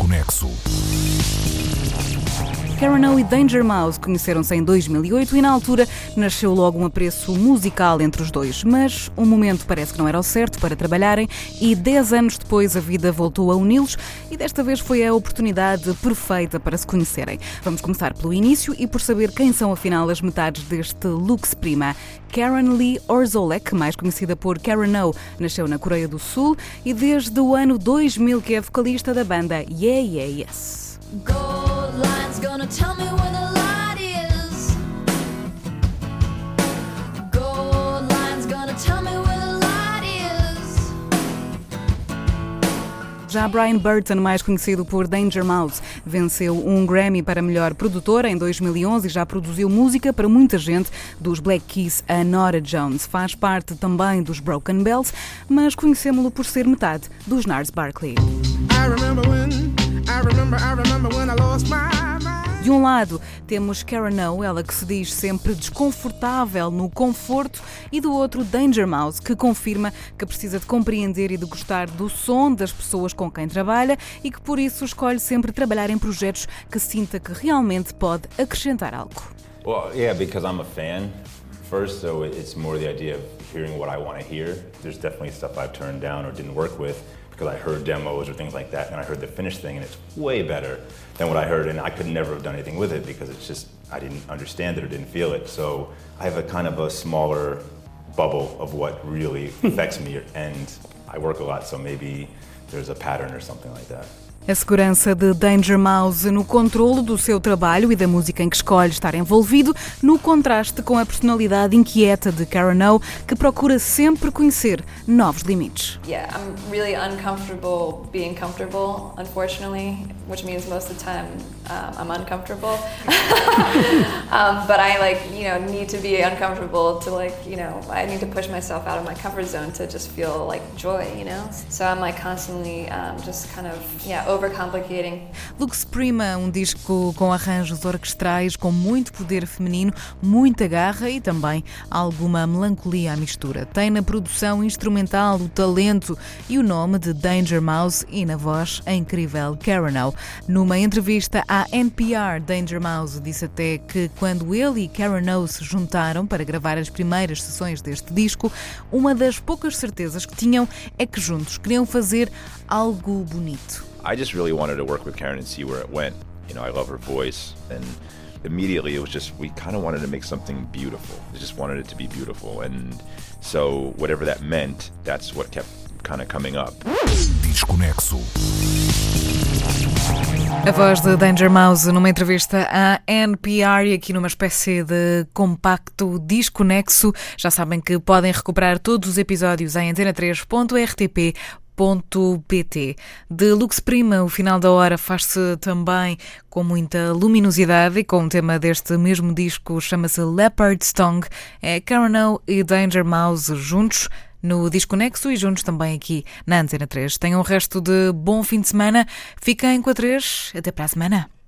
Desconexo. Karen O e Danger Mouse conheceram-se em 2008 e na altura nasceu logo um apreço musical entre os dois. Mas um momento parece que não era o certo para trabalharem e 10 anos depois a vida voltou a uni-los e desta vez foi a oportunidade perfeita para se conhecerem. Vamos começar pelo início e por saber quem são afinal as metades deste Lux Prima. Karen Lee Orzolek, mais conhecida por Karen O, nasceu na Coreia do Sul e desde o ano 2000 que é vocalista da banda Yeah Yeah Yes. Line's gonna tell me where the light is. Gold line's gonna tell me where the light is. Já Brian Burton, mais conhecido por Danger Mouse, venceu um Grammy para melhor produtor em 2011 e já produziu música para muita gente, dos Black Keys a Nora Jones. Faz parte também dos Broken Bells, mas conhecemos-lo por ser metade dos Nars Barkley. De um lado, temos Karen O, ela que se diz sempre desconfortável no conforto, e do outro, Danger Mouse, que confirma que precisa de compreender e de gostar do som das pessoas com quem trabalha e que por isso escolhe sempre trabalhar em projetos que sinta que realmente pode acrescentar algo. Well, yeah, because I'm a fan first, so it's more the idea of hearing what I want to hear. There's definitely stuff I've turned down or didn't work with. Because I heard demos or things like that, and I heard the finished thing, and it's way better than what I heard, and I could never have done anything with it because it's just I didn't understand it or didn't feel it. So I have a kind of a smaller bubble of what really affects me, and I work a lot, so maybe there's a pattern or something like that. A segurança de Danger Mouse no controle do seu trabalho e da música em que escolhe estar envolvido, no contraste com a personalidade inquieta de Karen O, que procura sempre conhecer novos limites. Yeah, I'm really uncomfortable being comfortable, unfortunately, which means most of the time um, I'm uncomfortable. um, but I like, you know, need to be uncomfortable to like, you know, I need to push myself out of my comfort zone to just feel like joy, you know? So I'm like constantly um, just kind of, yeah. Lux Prima, um disco com arranjos orquestrais, com muito poder feminino, muita garra e também alguma melancolia à mistura. Tem na produção instrumental o talento e o nome de Danger Mouse e na voz a incrível Karen O. Numa entrevista à NPR, Danger Mouse disse até que quando ele e Karen O se juntaram para gravar as primeiras sessões deste disco, uma das poucas certezas que tinham é que juntos queriam fazer algo bonito. I just really wanted to work with Karen and see where it went. You know, I love her voice and immediately it was just we kind of wanted to make something beautiful. We just wanted it to be beautiful and so whatever that meant, that's what kept kind of coming up. Desconexo. A voz de Danger Mouse numa entrevista à NPR e aqui numa espécie de compacto desconexo. Já sabem que podem recuperar todos os episódios em antena3.rtp pt De Lux Prima, o final da hora faz-se também com muita luminosidade e com o tema deste mesmo disco chama-se Leopard's Tongue. É Karen e Danger Mouse juntos no Desconexo e juntos também aqui na Antena 3. Tenham o resto de bom fim de semana. Fiquem com a 3. Até para a semana.